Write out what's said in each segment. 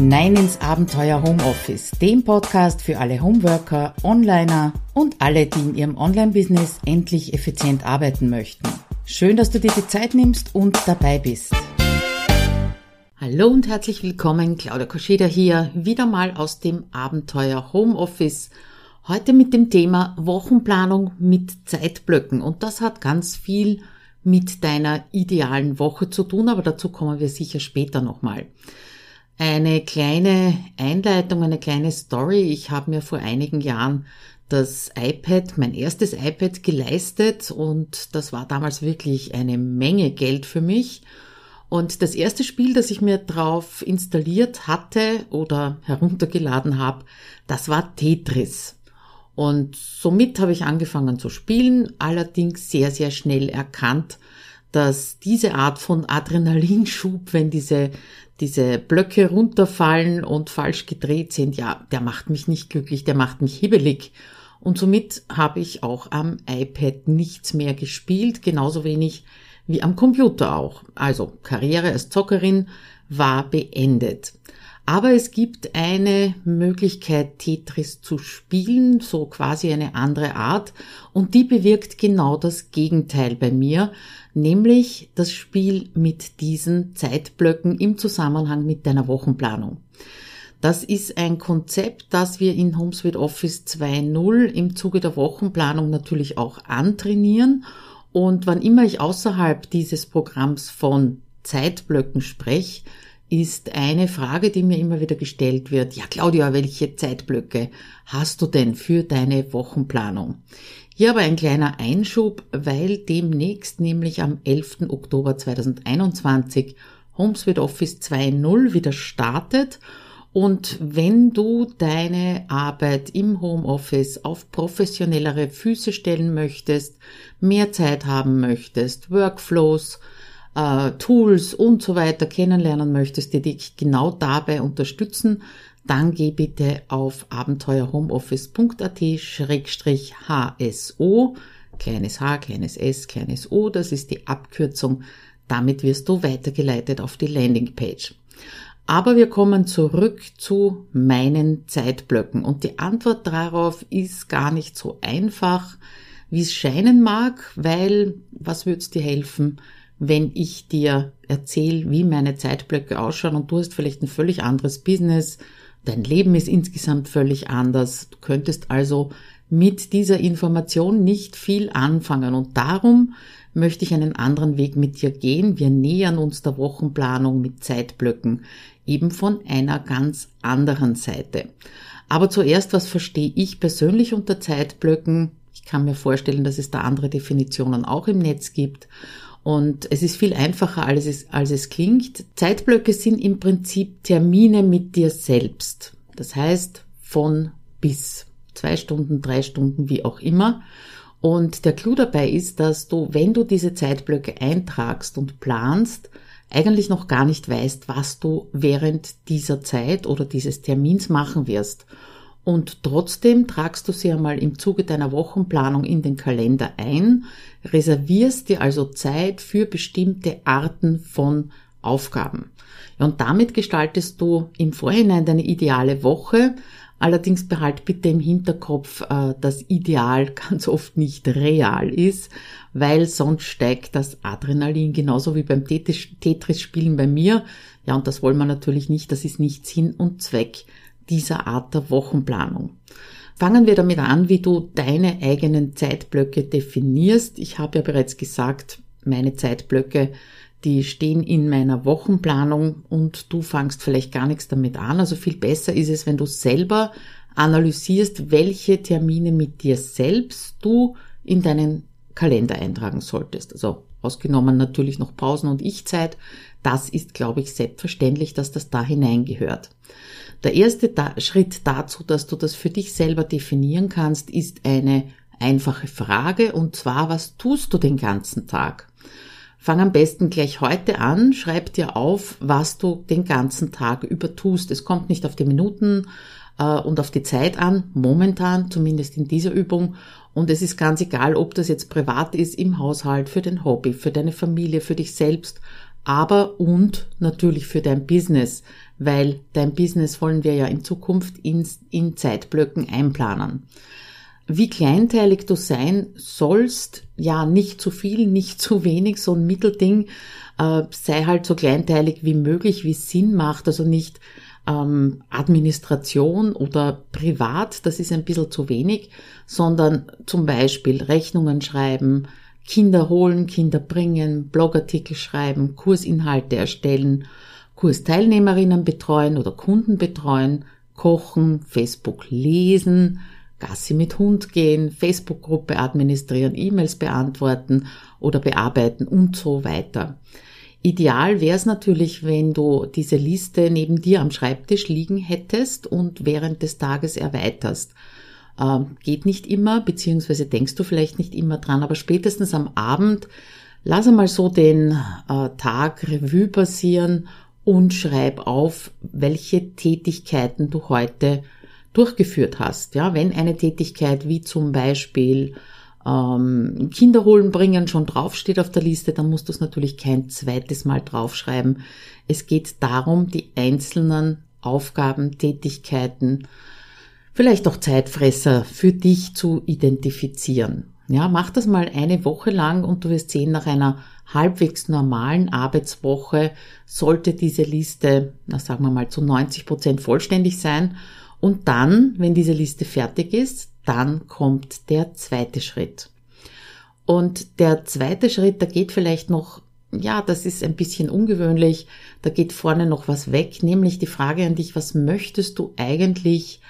hinein ins Abenteuer Homeoffice, dem Podcast für alle Homeworker, Onliner und alle, die in ihrem Online-Business endlich effizient arbeiten möchten. Schön, dass du dir die Zeit nimmst und dabei bist. Hallo und herzlich willkommen, Claudia Koscheda hier, wieder mal aus dem Abenteuer Homeoffice. Heute mit dem Thema Wochenplanung mit Zeitblöcken und das hat ganz viel mit deiner idealen Woche zu tun, aber dazu kommen wir sicher später nochmal. Eine kleine Einleitung, eine kleine Story. Ich habe mir vor einigen Jahren das iPad, mein erstes iPad geleistet und das war damals wirklich eine Menge Geld für mich. Und das erste Spiel, das ich mir drauf installiert hatte oder heruntergeladen habe, das war Tetris. Und somit habe ich angefangen zu spielen, allerdings sehr, sehr schnell erkannt, dass diese Art von Adrenalinschub, wenn diese diese Blöcke runterfallen und falsch gedreht sind, ja, der macht mich nicht glücklich, der macht mich hibbelig. Und somit habe ich auch am iPad nichts mehr gespielt, genauso wenig wie am Computer auch. Also Karriere als Zockerin war beendet. Aber es gibt eine Möglichkeit, Tetris zu spielen, so quasi eine andere Art, und die bewirkt genau das Gegenteil bei mir, nämlich das Spiel mit diesen Zeitblöcken im Zusammenhang mit deiner Wochenplanung. Das ist ein Konzept, das wir in HomeSuite Office 2.0 im Zuge der Wochenplanung natürlich auch antrainieren. Und wann immer ich außerhalb dieses Programms von Zeitblöcken spreche, ist eine Frage, die mir immer wieder gestellt wird. Ja, Claudia, welche Zeitblöcke hast du denn für deine Wochenplanung? Hier aber ein kleiner Einschub, weil demnächst, nämlich am 11. Oktober 2021, HomeSuite Office 2.0 wieder startet und wenn du deine Arbeit im Homeoffice auf professionellere Füße stellen möchtest, mehr Zeit haben möchtest, Workflows, äh, Tools und so weiter kennenlernen möchtest, die dich genau dabei unterstützen, dann geh bitte auf abenteuerhomeoffice.at-hso, kleines h, kleines s, kleines o, das ist die Abkürzung. Damit wirst du weitergeleitet auf die Landingpage. Aber wir kommen zurück zu meinen Zeitblöcken und die Antwort darauf ist gar nicht so einfach, wie es scheinen mag, weil was würde dir helfen, wenn ich dir erzähle, wie meine Zeitblöcke ausschauen und du hast vielleicht ein völlig anderes Business, dein Leben ist insgesamt völlig anders, du könntest also mit dieser Information nicht viel anfangen und darum möchte ich einen anderen Weg mit dir gehen. Wir nähern uns der Wochenplanung mit Zeitblöcken eben von einer ganz anderen Seite. Aber zuerst, was verstehe ich persönlich unter Zeitblöcken? Ich kann mir vorstellen, dass es da andere Definitionen auch im Netz gibt. Und es ist viel einfacher, als es, als es klingt. Zeitblöcke sind im Prinzip Termine mit dir selbst. Das heißt von bis. Zwei Stunden, drei Stunden, wie auch immer. Und der Clou dabei ist, dass du, wenn du diese Zeitblöcke eintragst und planst, eigentlich noch gar nicht weißt, was du während dieser Zeit oder dieses Termins machen wirst. Und trotzdem tragst du sie einmal im Zuge deiner Wochenplanung in den Kalender ein, reservierst dir also Zeit für bestimmte Arten von Aufgaben. Und damit gestaltest du im Vorhinein deine ideale Woche. Allerdings behalt bitte im Hinterkopf, äh, dass Ideal ganz oft nicht real ist, weil sonst steigt das Adrenalin genauso wie beim Tetris-Spielen bei mir. Ja, und das wollen wir natürlich nicht. Das ist nicht Sinn und Zweck dieser Art der Wochenplanung. Fangen wir damit an, wie du deine eigenen Zeitblöcke definierst. Ich habe ja bereits gesagt, meine Zeitblöcke, die stehen in meiner Wochenplanung und du fangst vielleicht gar nichts damit an. Also viel besser ist es, wenn du selber analysierst, welche Termine mit dir selbst du in deinen Kalender eintragen solltest. Also ausgenommen natürlich noch Pausen und Ich-Zeit. Das ist, glaube ich, selbstverständlich, dass das da hineingehört. Der erste da Schritt dazu, dass du das für dich selber definieren kannst, ist eine einfache Frage und zwar, was tust du den ganzen Tag? Fang am besten gleich heute an, schreib dir auf, was du den ganzen Tag über tust. Es kommt nicht auf die Minuten äh, und auf die Zeit an, momentan, zumindest in dieser Übung. Und es ist ganz egal, ob das jetzt privat ist, im Haushalt, für dein Hobby, für deine Familie, für dich selbst aber und natürlich für dein Business, weil dein Business wollen wir ja in Zukunft in, in Zeitblöcken einplanen. Wie kleinteilig du sein sollst, ja, nicht zu viel, nicht zu wenig, so ein Mittelding, äh, sei halt so kleinteilig wie möglich, wie Sinn macht, also nicht ähm, Administration oder privat, das ist ein bisschen zu wenig, sondern zum Beispiel Rechnungen schreiben, Kinder holen, Kinder bringen, Blogartikel schreiben, Kursinhalte erstellen, Kursteilnehmerinnen betreuen oder Kunden betreuen, kochen, Facebook lesen, Gassi mit Hund gehen, Facebook-Gruppe administrieren, E-Mails beantworten oder bearbeiten und so weiter. Ideal wäre es natürlich, wenn du diese Liste neben dir am Schreibtisch liegen hättest und während des Tages erweiterst. Ähm, geht nicht immer, beziehungsweise denkst du vielleicht nicht immer dran, aber spätestens am Abend lass einmal so den äh, Tag Revue passieren und schreib auf, welche Tätigkeiten du heute durchgeführt hast. Ja, wenn eine Tätigkeit wie zum Beispiel ähm, Kinder holen bringen schon draufsteht auf der Liste, dann musst du es natürlich kein zweites Mal draufschreiben. Es geht darum, die einzelnen Aufgaben, Tätigkeiten, vielleicht auch Zeitfresser für dich zu identifizieren. Ja, mach das mal eine Woche lang und du wirst sehen, nach einer halbwegs normalen Arbeitswoche sollte diese Liste, na sagen wir mal, zu 90 Prozent vollständig sein. Und dann, wenn diese Liste fertig ist, dann kommt der zweite Schritt. Und der zweite Schritt, da geht vielleicht noch, ja, das ist ein bisschen ungewöhnlich, da geht vorne noch was weg, nämlich die Frage an dich, was möchtest du eigentlich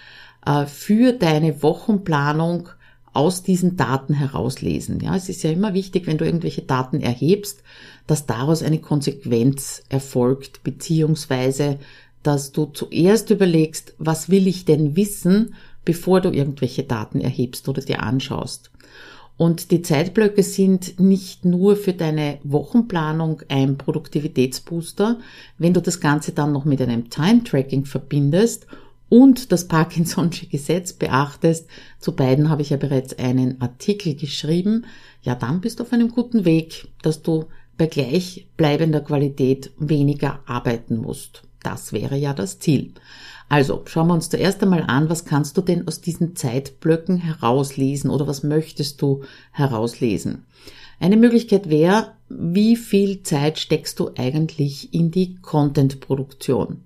für deine Wochenplanung aus diesen Daten herauslesen. Ja, es ist ja immer wichtig, wenn du irgendwelche Daten erhebst, dass daraus eine Konsequenz erfolgt, beziehungsweise, dass du zuerst überlegst, was will ich denn wissen bevor du irgendwelche Daten erhebst oder dir anschaust. Und die Zeitblöcke sind nicht nur für deine Wochenplanung ein Produktivitätsbooster, wenn du das Ganze dann noch mit einem Time-Tracking verbindest und das Parkinson'sche Gesetz beachtest, zu beiden habe ich ja bereits einen Artikel geschrieben, ja dann bist du auf einem guten Weg, dass du bei gleichbleibender Qualität weniger arbeiten musst. Das wäre ja das Ziel. Also schauen wir uns zuerst einmal an, was kannst du denn aus diesen Zeitblöcken herauslesen oder was möchtest du herauslesen? Eine Möglichkeit wäre, wie viel Zeit steckst du eigentlich in die Content-Produktion?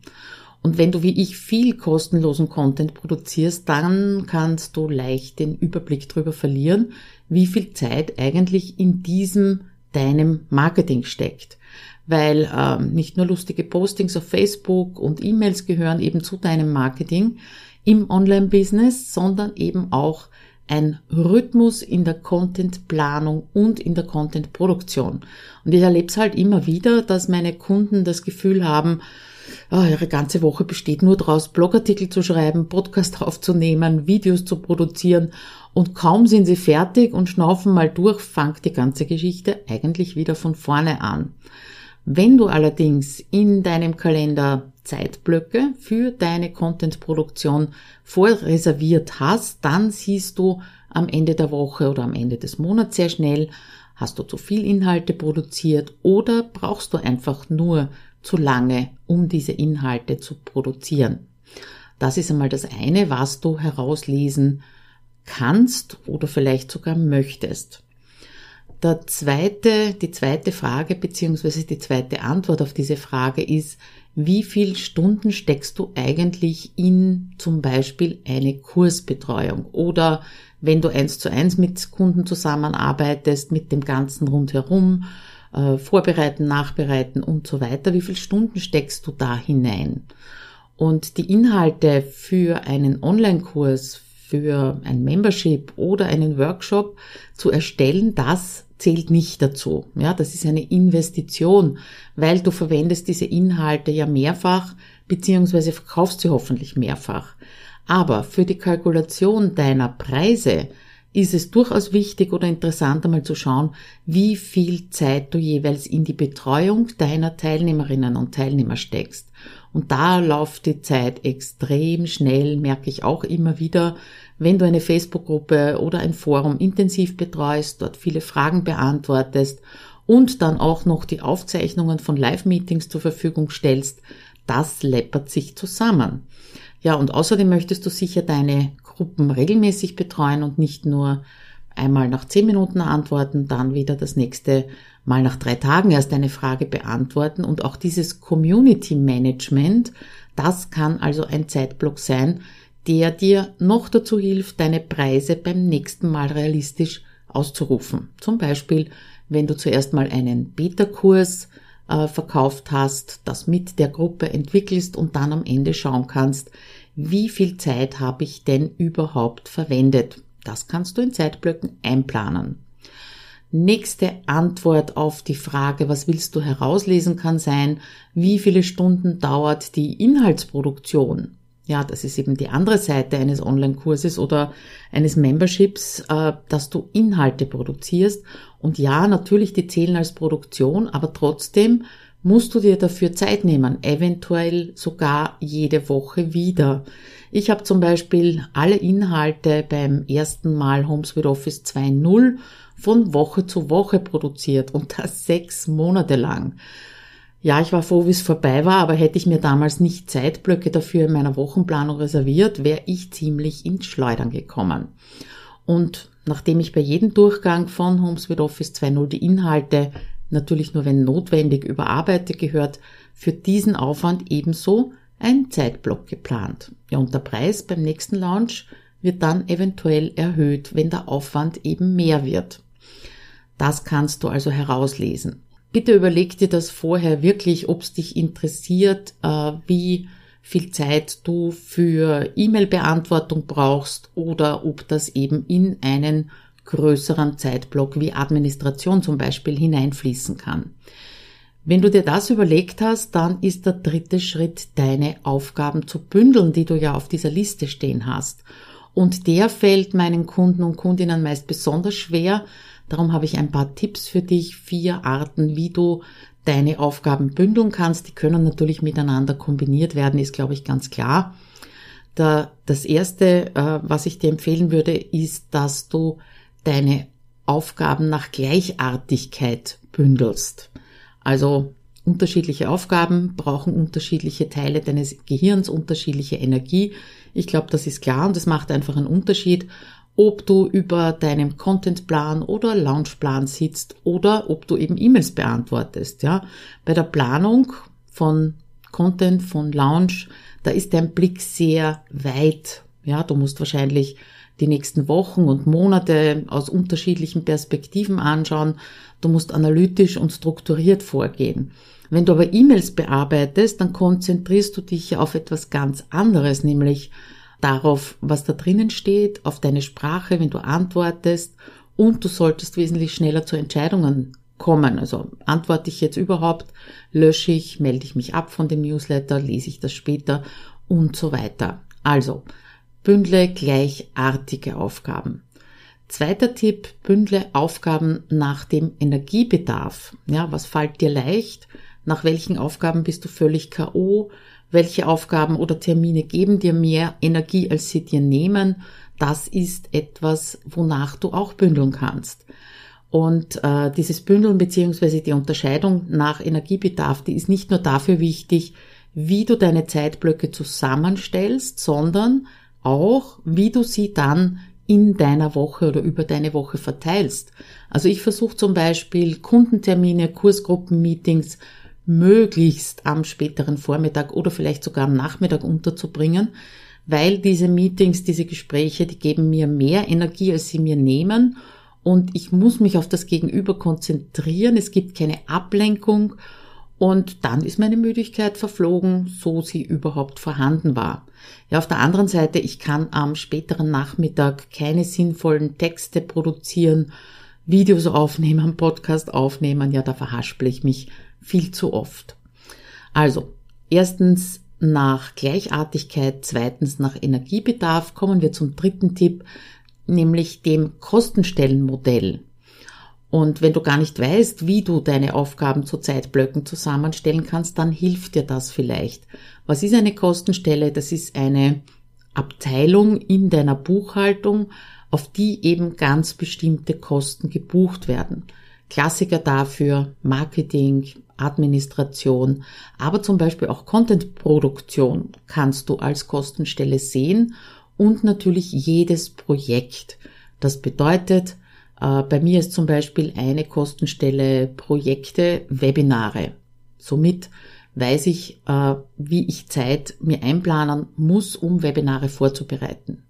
Und wenn du wie ich viel kostenlosen Content produzierst, dann kannst du leicht den Überblick darüber verlieren, wie viel Zeit eigentlich in diesem deinem Marketing steckt weil ähm, nicht nur lustige Postings auf Facebook und E-Mails gehören eben zu deinem Marketing im Online-Business, sondern eben auch ein Rhythmus in der Content-Planung und in der Content-Produktion. Und ich erlebe es halt immer wieder, dass meine Kunden das Gefühl haben, oh, ihre ganze Woche besteht nur daraus, Blogartikel zu schreiben, Podcast aufzunehmen, Videos zu produzieren und kaum sind sie fertig und schnaufen mal durch, fängt die ganze Geschichte eigentlich wieder von vorne an. Wenn du allerdings in deinem Kalender Zeitblöcke für deine Content-Produktion vorreserviert hast, dann siehst du am Ende der Woche oder am Ende des Monats sehr schnell, hast du zu viel Inhalte produziert oder brauchst du einfach nur zu lange, um diese Inhalte zu produzieren. Das ist einmal das eine, was du herauslesen kannst oder vielleicht sogar möchtest. Der zweite, die zweite Frage beziehungsweise die zweite Antwort auf diese Frage ist, wie viel Stunden steckst du eigentlich in zum Beispiel eine Kursbetreuung oder wenn du eins zu eins mit Kunden zusammenarbeitest, mit dem Ganzen rundherum, äh, vorbereiten, nachbereiten und so weiter, wie viel Stunden steckst du da hinein? Und die Inhalte für einen Online-Kurs, für ein Membership oder einen Workshop zu erstellen, das zählt nicht dazu. Ja, das ist eine Investition, weil du verwendest diese Inhalte ja mehrfach, beziehungsweise verkaufst sie hoffentlich mehrfach. Aber für die Kalkulation deiner Preise ist es durchaus wichtig oder interessant einmal zu schauen, wie viel Zeit du jeweils in die Betreuung deiner Teilnehmerinnen und Teilnehmer steckst. Und da läuft die Zeit extrem schnell, merke ich auch immer wieder, wenn du eine Facebook-Gruppe oder ein Forum intensiv betreust, dort viele Fragen beantwortest und dann auch noch die Aufzeichnungen von Live-Meetings zur Verfügung stellst, das läppert sich zusammen. Ja, und außerdem möchtest du sicher deine Gruppen regelmäßig betreuen und nicht nur einmal nach zehn Minuten antworten, dann wieder das nächste Mal nach drei Tagen erst eine Frage beantworten und auch dieses Community Management, das kann also ein Zeitblock sein, der dir noch dazu hilft, deine Preise beim nächsten Mal realistisch auszurufen. Zum Beispiel, wenn du zuerst mal einen Beta-Kurs äh, verkauft hast, das mit der Gruppe entwickelst und dann am Ende schauen kannst, wie viel Zeit habe ich denn überhaupt verwendet. Das kannst du in Zeitblöcken einplanen. Nächste Antwort auf die Frage, was willst du herauslesen, kann sein, wie viele Stunden dauert die Inhaltsproduktion? Ja, das ist eben die andere Seite eines Online-Kurses oder eines Memberships, äh, dass du Inhalte produzierst. Und ja, natürlich, die zählen als Produktion, aber trotzdem musst du dir dafür Zeit nehmen, eventuell sogar jede Woche wieder. Ich habe zum Beispiel alle Inhalte beim ersten Mal Homes with Office 2.0 von Woche zu Woche produziert und das sechs Monate lang. Ja, ich war froh, wie es vorbei war, aber hätte ich mir damals nicht Zeitblöcke dafür in meiner Wochenplanung reserviert, wäre ich ziemlich ins Schleudern gekommen. Und nachdem ich bei jedem Durchgang von Homes with Office 2.0 die Inhalte natürlich nur wenn notwendig überarbeite, gehört für diesen Aufwand ebenso ein Zeitblock geplant. Ja, und der Preis beim nächsten Launch wird dann eventuell erhöht, wenn der Aufwand eben mehr wird. Das kannst du also herauslesen. Bitte überleg dir das vorher wirklich, ob es dich interessiert, äh, wie viel Zeit du für E-Mail-Beantwortung brauchst oder ob das eben in einen größeren Zeitblock wie Administration zum Beispiel hineinfließen kann. Wenn du dir das überlegt hast, dann ist der dritte Schritt, deine Aufgaben zu bündeln, die du ja auf dieser Liste stehen hast. Und der fällt meinen Kunden und Kundinnen meist besonders schwer, Darum habe ich ein paar Tipps für dich, vier Arten, wie du deine Aufgaben bündeln kannst. Die können natürlich miteinander kombiniert werden, ist, glaube ich, ganz klar. Da, das erste, äh, was ich dir empfehlen würde, ist, dass du deine Aufgaben nach Gleichartigkeit bündelst. Also unterschiedliche Aufgaben brauchen unterschiedliche Teile deines Gehirns, unterschiedliche Energie. Ich glaube, das ist klar und es macht einfach einen Unterschied, ob du über deinem Contentplan oder Launchplan sitzt oder ob du eben E-Mails beantwortest, ja. Bei der Planung von Content, von Launch, da ist dein Blick sehr weit, ja. Du musst wahrscheinlich die nächsten Wochen und Monate aus unterschiedlichen Perspektiven anschauen. Du musst analytisch und strukturiert vorgehen. Wenn du aber E-Mails bearbeitest, dann konzentrierst du dich auf etwas ganz anderes, nämlich darauf, was da drinnen steht, auf deine Sprache, wenn du antwortest und du solltest wesentlich schneller zu Entscheidungen kommen. Also antworte ich jetzt überhaupt, lösche ich, melde ich mich ab von dem Newsletter, lese ich das später und so weiter. Also bündle gleichartige Aufgaben. Zweiter Tipp, bündle Aufgaben nach dem Energiebedarf. Ja, was fällt dir leicht? Nach welchen Aufgaben bist du völlig K.O.? welche Aufgaben oder Termine geben dir mehr Energie, als sie dir nehmen. Das ist etwas, wonach du auch bündeln kannst. Und äh, dieses Bündeln beziehungsweise die Unterscheidung nach Energiebedarf, die ist nicht nur dafür wichtig, wie du deine Zeitblöcke zusammenstellst, sondern auch, wie du sie dann in deiner Woche oder über deine Woche verteilst. Also ich versuche zum Beispiel Kundentermine, Kursgruppenmeetings möglichst am späteren Vormittag oder vielleicht sogar am Nachmittag unterzubringen, weil diese Meetings, diese Gespräche, die geben mir mehr Energie, als sie mir nehmen und ich muss mich auf das Gegenüber konzentrieren, es gibt keine Ablenkung und dann ist meine Müdigkeit verflogen, so sie überhaupt vorhanden war. Ja, auf der anderen Seite, ich kann am späteren Nachmittag keine sinnvollen Texte produzieren, Videos aufnehmen, Podcast aufnehmen, ja, da verhaspel ich mich viel zu oft. Also, erstens nach Gleichartigkeit, zweitens nach Energiebedarf kommen wir zum dritten Tipp, nämlich dem Kostenstellenmodell. Und wenn du gar nicht weißt, wie du deine Aufgaben zu Zeitblöcken zusammenstellen kannst, dann hilft dir das vielleicht. Was ist eine Kostenstelle? Das ist eine Abteilung in deiner Buchhaltung, auf die eben ganz bestimmte Kosten gebucht werden. Klassiker dafür, Marketing, Administration, aber zum Beispiel auch Contentproduktion kannst du als Kostenstelle sehen und natürlich jedes Projekt. Das bedeutet, bei mir ist zum Beispiel eine Kostenstelle Projekte, Webinare. Somit weiß ich, äh, wie ich Zeit mir einplanen muss, um Webinare vorzubereiten.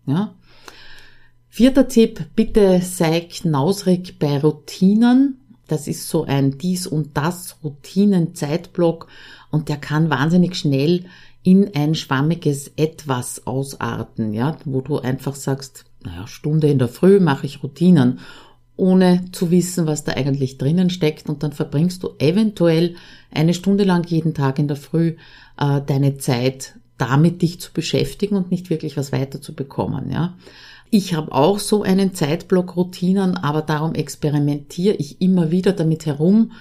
Vierter Tipp, bitte sei knausrig bei Routinen. Das ist so ein dies und das Routinen-Zeitblock und der kann wahnsinnig schnell in ein schwammiges Etwas ausarten, ja, wo du einfach sagst, naja, Stunde in der Früh mache ich Routinen, ohne zu wissen, was da eigentlich drinnen steckt und dann verbringst du eventuell eine Stunde lang jeden Tag in der Früh äh, deine Zeit damit dich zu beschäftigen und nicht wirklich was weiterzubekommen, ja. Ich habe auch so einen Zeitblock Routinen, aber darum experimentiere ich immer wieder damit herum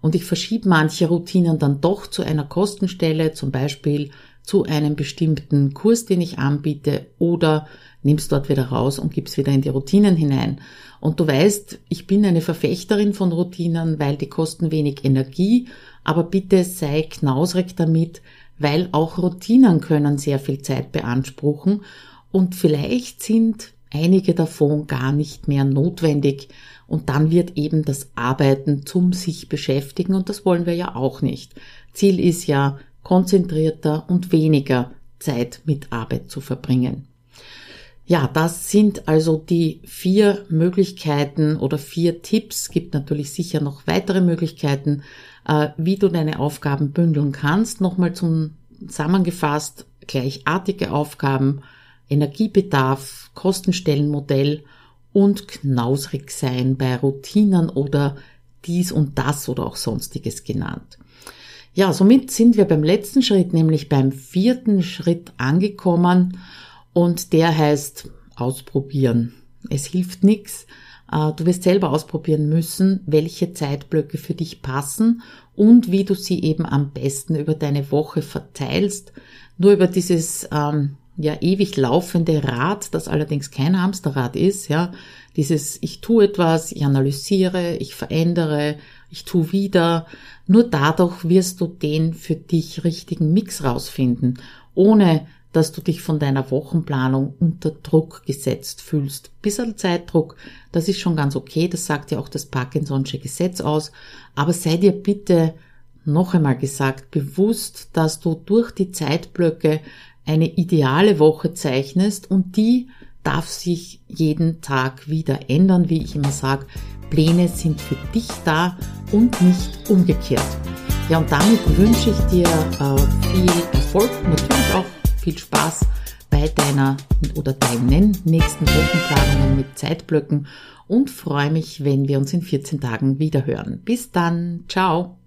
und ich verschiebe manche Routinen dann doch zu einer Kostenstelle, zum Beispiel zu einem bestimmten Kurs, den ich anbiete oder nimmst dort wieder raus und gibst wieder in die Routinen hinein. Und du weißt, ich bin eine Verfechterin von Routinen, weil die kosten wenig Energie, aber bitte sei knausrig damit, weil auch Routinen können sehr viel Zeit beanspruchen und vielleicht sind einige davon gar nicht mehr notwendig und dann wird eben das Arbeiten zum sich beschäftigen und das wollen wir ja auch nicht. Ziel ist ja konzentrierter und weniger Zeit mit Arbeit zu verbringen. Ja, das sind also die vier Möglichkeiten oder vier Tipps. Gibt natürlich sicher noch weitere Möglichkeiten, äh, wie du deine Aufgaben bündeln kannst. Nochmal zum zusammengefasst, gleichartige Aufgaben, Energiebedarf, Kostenstellenmodell und knausrig sein bei Routinen oder dies und das oder auch sonstiges genannt. Ja, somit sind wir beim letzten Schritt, nämlich beim vierten Schritt angekommen und der heißt ausprobieren. Es hilft nichts. Äh, du wirst selber ausprobieren müssen, welche Zeitblöcke für dich passen und wie du sie eben am besten über deine Woche verteilst. Nur über dieses ähm, ja ewig laufende Rad, das allerdings kein Hamsterrad ist, ja, dieses ich tue etwas, ich analysiere, ich verändere, ich tue wieder, nur dadurch wirst du den für dich richtigen Mix rausfinden, ohne dass du dich von deiner Wochenplanung unter Druck gesetzt fühlst. Bisschen Zeitdruck, das ist schon ganz okay, das sagt ja auch das Parkinson'sche Gesetz aus, aber sei dir bitte noch einmal gesagt bewusst, dass du durch die Zeitblöcke eine ideale Woche zeichnest und die darf sich jeden Tag wieder ändern, wie ich immer sage. Pläne sind für dich da und nicht umgekehrt. Ja, und damit wünsche ich dir äh, viel Erfolg, natürlich auch viel Spaß bei deiner oder deinen nächsten Wochenplanungen mit Zeitblöcken und freue mich, wenn wir uns in 14 Tagen wieder hören. Bis dann, ciao!